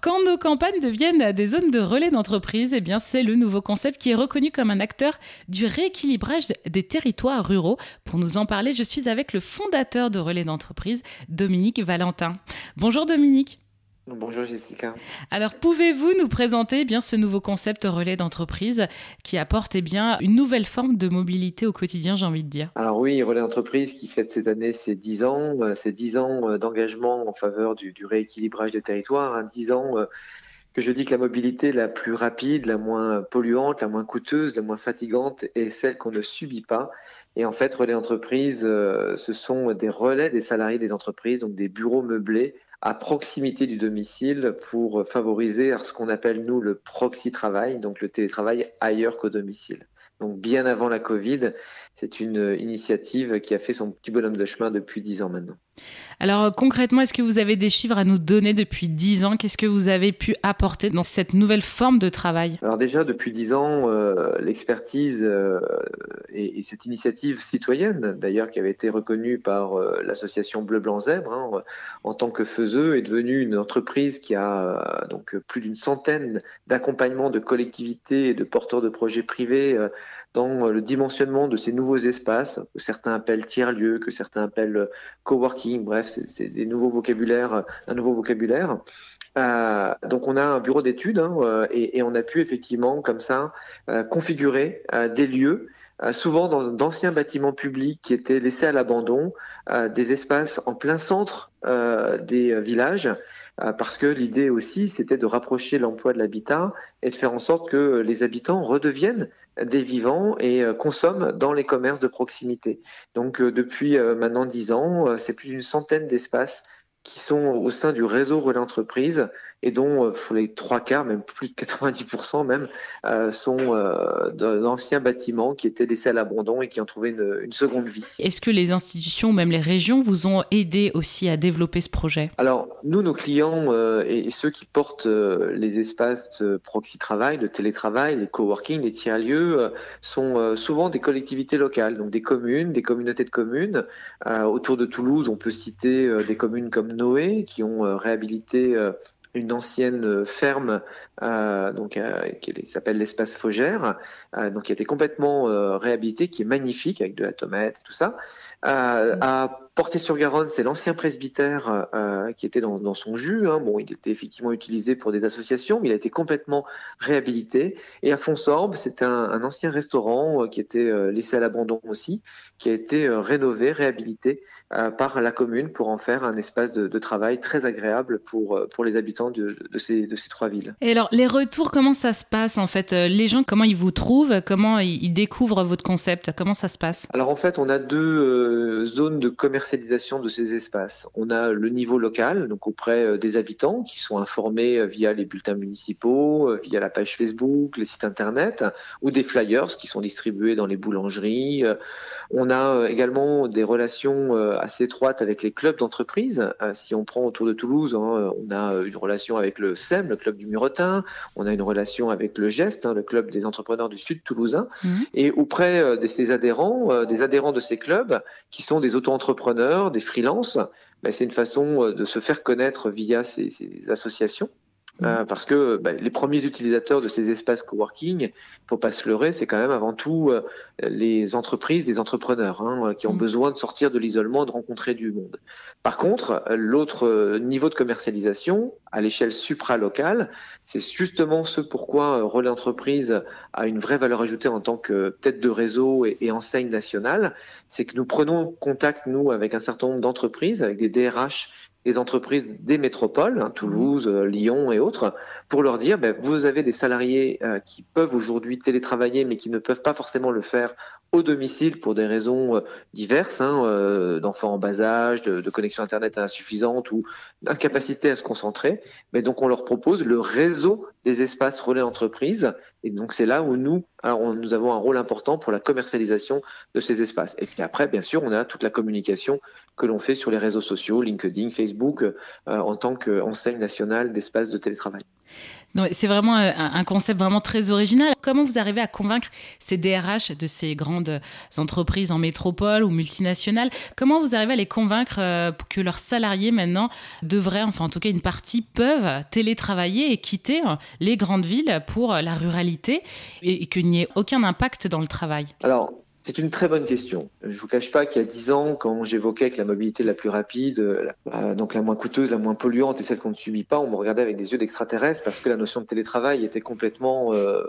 Quand nos campagnes deviennent des zones de relais d'entreprise, eh bien, c'est le nouveau concept qui est reconnu comme un acteur du rééquilibrage des territoires ruraux. Pour nous en parler, je suis avec le fondateur de Relais d'entreprise, Dominique Valentin. Bonjour Dominique. Bonjour Jessica. Alors pouvez-vous nous présenter eh bien ce nouveau concept relais d'entreprise qui apporte eh bien une nouvelle forme de mobilité au quotidien, j'ai envie de dire? Alors oui, relais d'entreprise qui fête cette année ses 10 ans, euh, ses 10 ans euh, d'engagement en faveur du, rééquilibrage des territoires, hein, 10 ans euh, que je dis que la mobilité la plus rapide, la moins polluante, la moins coûteuse, la moins fatigante est celle qu'on ne subit pas. Et en fait, relais d'entreprise, ce sont des relais des salariés des entreprises, donc des bureaux meublés à proximité du domicile pour favoriser ce qu'on appelle nous le proxy travail, donc le télétravail ailleurs qu'au domicile. Donc bien avant la Covid, c'est une initiative qui a fait son petit bonhomme de chemin depuis dix ans maintenant. Alors concrètement, est-ce que vous avez des chiffres à nous donner depuis dix ans? Qu'est-ce que vous avez pu apporter dans cette nouvelle forme de travail? Alors déjà, depuis dix ans, euh, l'expertise euh, et, cette initiative citoyenne, d'ailleurs qui avait été reconnue par euh, l'association Bleu Blanc Zèbre hein, en tant que faiseux, est devenue une entreprise qui a donc plus d'une centaine d'accompagnements de collectivités et de porteurs de projets privés dans le dimensionnement de ces nouveaux espaces que certains appellent tiers-lieux, que certains appellent coworking. Bref, c'est vocabulaires, un nouveau vocabulaire. Euh, donc on a un bureau d'études hein, euh, et, on a pu effectivement comme ça euh, configurer des lieux, souvent dans d'anciens bâtiments publics qui étaient laissés à l'abandon, des espaces en plein centre des villages, parce que l'idée aussi c'était de rapprocher l'emploi de l'habitat et de faire en sorte que les habitants redeviennent des vivants et consomment dans les commerces de proximité. Donc depuis maintenant dix ans, c'est plus d'une centaine d'espaces qui sont au sein du réseau Relais Entreprise et dont euh, les trois quarts, même plus de 90% même, euh, sont euh, d'anciens bâtiments qui étaient laissés à l'abandon et qui ont trouvé une, une seconde vie. Est-ce que les institutions, même les régions, vous ont aidé aussi à développer ce projet? Alors, nous, nos clients et, ceux qui portent les espaces de proxy-travail, de télétravail, les coworking, les tiers-lieux, sont souvent des collectivités locales, donc des communes, des communautés de communes. autour de Toulouse, on peut citer des communes comme Noé, qui ont réhabilité une ancienne euh, ferme euh, donc euh, qui s'appelle l'espace Faugère, donc qui a été complètement réhabilité, qui est magnifique avec de la tomate et tout ça. à Porté-sur-Garonne, c'est l'ancien presbytère qui était dans, son jus. Hein. Bon, il était effectivement utilisé pour des associations, mais il a été complètement réhabilité. Et à Fonsorbe, c'était un, ancien restaurant qui était laissé à l'abandon aussi, qui a été rénové, réhabilité par la commune pour en faire un espace de, de travail très agréable pour, pour les habitants de, ces, de ces trois villes. Et alors, les retours, comment ça se passe en fait? Euh, Les gens, comment ils vous trouvent? Comment ils découvrent votre concept? Comment ça se passe? Alors en fait, on a deux euh, zones de de ces espaces. On a le niveau local, donc auprès euh, des habitants qui sont informés via les bulletins municipaux, via la page Facebook, les sites internet, ou des flyers qui sont distribués dans les boulangeries. On a également des relations assez étroites avec les clubs d'entreprise. Si on prend autour de Toulouse, hein, on a une relation avec le SEM, le club du Muretin, on a une relation avec le GEST, hein, le club des entrepreneurs du Sud toulousain, mhm. et auprès euh, de ces adhérents, euh, des adhérents de ces clubs, qui sont des auto-entrepreneurs, des freelances, ben, c'est une façon euh, de se faire connaître via ces associations. Euh, parce que bah, les premiers utilisateurs de ces espaces coworking, faut pas se leurrer, c'est quand même avant tout euh, les entreprises, les entrepreneurs hein, qui ont mm. besoin de sortir de l'isolement, de rencontrer du monde. Par contre, l'autre niveau de commercialisation à l'échelle supra-locale, c'est justement ce pourquoi Relais Entreprise a une vraie valeur ajoutée en tant que tête de réseau et, et enseigne nationale, c'est que nous prenons contact, nous, avec un certain nombre d'entreprises, avec des DRH les entreprises des métropoles, hein, Toulouse, euh, Lyon et autres, pour leur dire, ben, vous avez des salariés euh, qui peuvent aujourd'hui télétravailler, mais qui ne peuvent pas forcément le faire au domicile pour des raisons euh, diverses, hein, euh, d'enfants en bas âge, de, de, connexion Internet insuffisante ou d'incapacité à se concentrer. Mais donc on leur propose le réseau des espaces relais entreprises. Et donc c'est là où nous, alors, nous avons un rôle important pour la commercialisation de ces espaces. Et puis après, bien sûr, on a toute la communication que l'on fait sur les réseaux sociaux, LinkedIn, Facebook, euh, en tant qu'enseigne nationale d'espaces de télétravail. C'est vraiment un concept vraiment très original. Comment vous arrivez à convaincre ces DRH de ces grandes entreprises en métropole ou multinationales? Comment vous arrivez à les convaincre que leurs salariés maintenant devraient, enfin en tout cas une partie, peuvent télétravailler et quitter les grandes villes pour la ruralité et, qu'il n'y ait aucun impact dans le travail? C'est une très bonne question. Je ne vous cache pas qu'il y a dix ans, quand j'évoquais que la mobilité la plus rapide, euh, donc la moins coûteuse, la moins polluante et celle qu'on ne subit pas, on me regardait avec des yeux d'extraterrestre parce que la notion de télétravail était complètement, euh,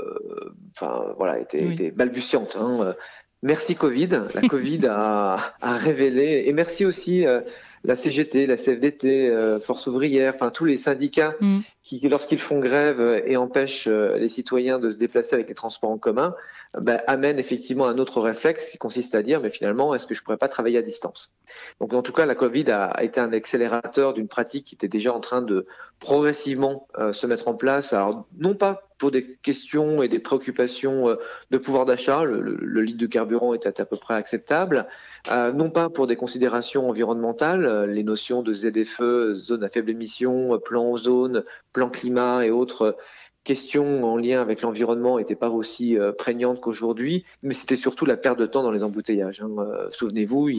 enfin voilà, était, balbutiante. Hein. Merci Covid. La Covid a, révélé, et merci aussi euh, la CGT, la CFDT, euh, Force ouvrière, enfin tous les syndicats mm. qui, lorsqu'ils font grève et empêchent euh, les citoyens de se déplacer avec les transports en commun, ben, amènent effectivement un autre réflexe qui consiste à dire, mais finalement, est-ce que je pourrais pas travailler à distance? Donc en tout cas, la Covid a, été un accélérateur d'une pratique qui était déjà en train de progressivement euh, se mettre en place. Alors non pas pour des questions et des préoccupations de pouvoir d'achat, le, litre de carburant était à peu près acceptable, non pas pour des considérations environnementales, euh, les notions de ZFE, zone à faible émission, plan ozone, plan climat et autres questions en lien avec l'environnement n'étaient pas aussi euh, prégnantes qu'aujourd'hui, mais c'était surtout la perte de temps dans les embouteillages. Hein. Euh, souvenez-vous,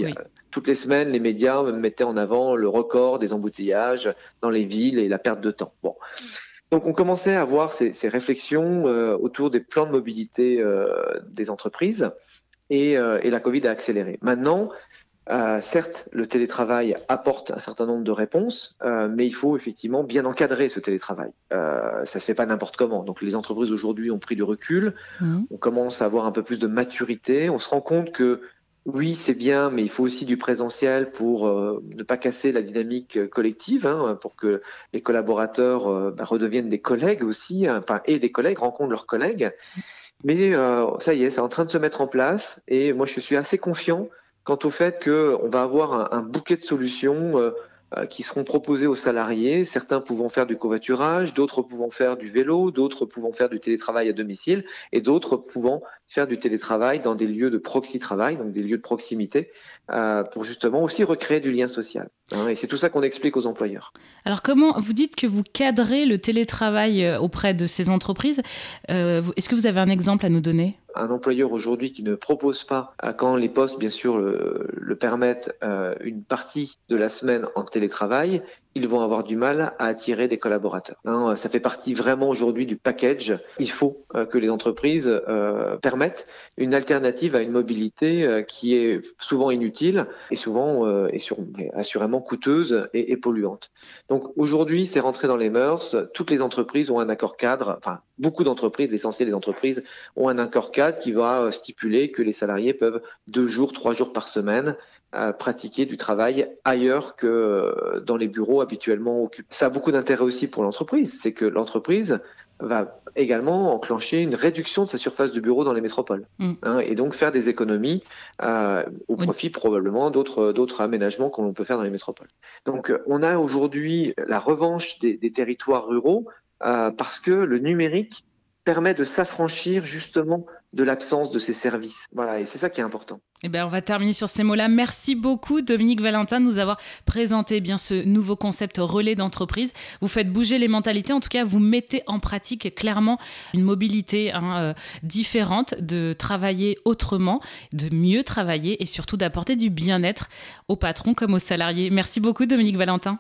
toutes les semaines, les médias mettaient en avant le record des embouteillages dans les villes et la perte de temps. Bon. Donc on commençait à avoir ces, réflexions autour des plans de mobilité des entreprises et, et, la Covid a accéléré. Maintenant, euh, certes, le télétravail apporte un certain nombre de réponses, euh, mais il faut effectivement bien encadrer ce télétravail. Euh, ça se fait pas n'importe comment. Donc les entreprises aujourd'hui ont pris du recul, mmh. on commence à avoir un peu plus de maturité, on se rend compte que oui, c'est bien, mais il faut aussi du présentiel pour ne pas casser la dynamique collective, hein, pour que les collaborateurs bah, redeviennent des collègues aussi, hein, et des collègues rencontrent leurs collègues. Mais ça y est, c'est en train de se mettre en place, et moi je suis assez confiant quant au fait qu'on va avoir un, bouquet de solutions euh, euh, qui seront proposées aux salariés, certains pouvant faire du covoiturage, d'autres pouvant faire du vélo, d'autres pouvant faire du télétravail à domicile et d'autres pouvant faire du télétravail dans des lieux de proxy-travail, donc des lieux de proximité, euh, pour justement aussi recréer du lien social. Hein. et c'est tout ça qu'on explique aux employeurs. Alors comment vous dites que vous cadrez le télétravail euh, auprès de ces entreprises Est-ce que vous avez un exemple à nous donner? Un employeur aujourd'hui qui ne propose pas, quand les postes bien sûr le, permettent, une partie de la semaine en télétravail, ils vont avoir du mal à attirer des collaborateurs. Hein, ça fait partie vraiment aujourd'hui du package. Il faut euh, que les entreprises euh, permettent une alternative à une mobilité euh, qui est souvent inutile et souvent et sur, assurément coûteuse et, et polluante. Donc aujourd'hui, c'est rentré dans les mœurs. Toutes les entreprises ont un accord cadre. Enfin, beaucoup d'entreprises, l'essentiel des entreprises, ont un accord cadre qui va stipuler que les salariés peuvent deux jours, trois jours par semaine à pratiquer du travail ailleurs que euh, dans les bureaux habituellement occupés. Ça a beaucoup d'intérêt aussi pour l'entreprise, c'est que l'entreprise va également enclencher une réduction de sa surface de bureau dans les métropoles mm. hein, et donc faire des économies euh, au profit probablement d'autres d'autres aménagements qu'on peut faire dans les métropoles. Donc on a aujourd'hui la revanche des, territoires ruraux euh, parce que le numérique permet de s'affranchir justement de l'absence de ces services. Voilà, et c'est ça qui est important. Eh bien, on va terminer sur ces mots-là. Merci beaucoup, Dominique Valentin, de nous avoir présenté bien ce nouveau concept relais d'entreprise. Vous faites bouger les mentalités, en tout cas, vous mettez en pratique clairement une mobilité hein, euh, différente, de travailler autrement, de mieux travailler et surtout d'apporter du bien-être aux patrons comme aux salariés. Merci beaucoup, Dominique Valentin.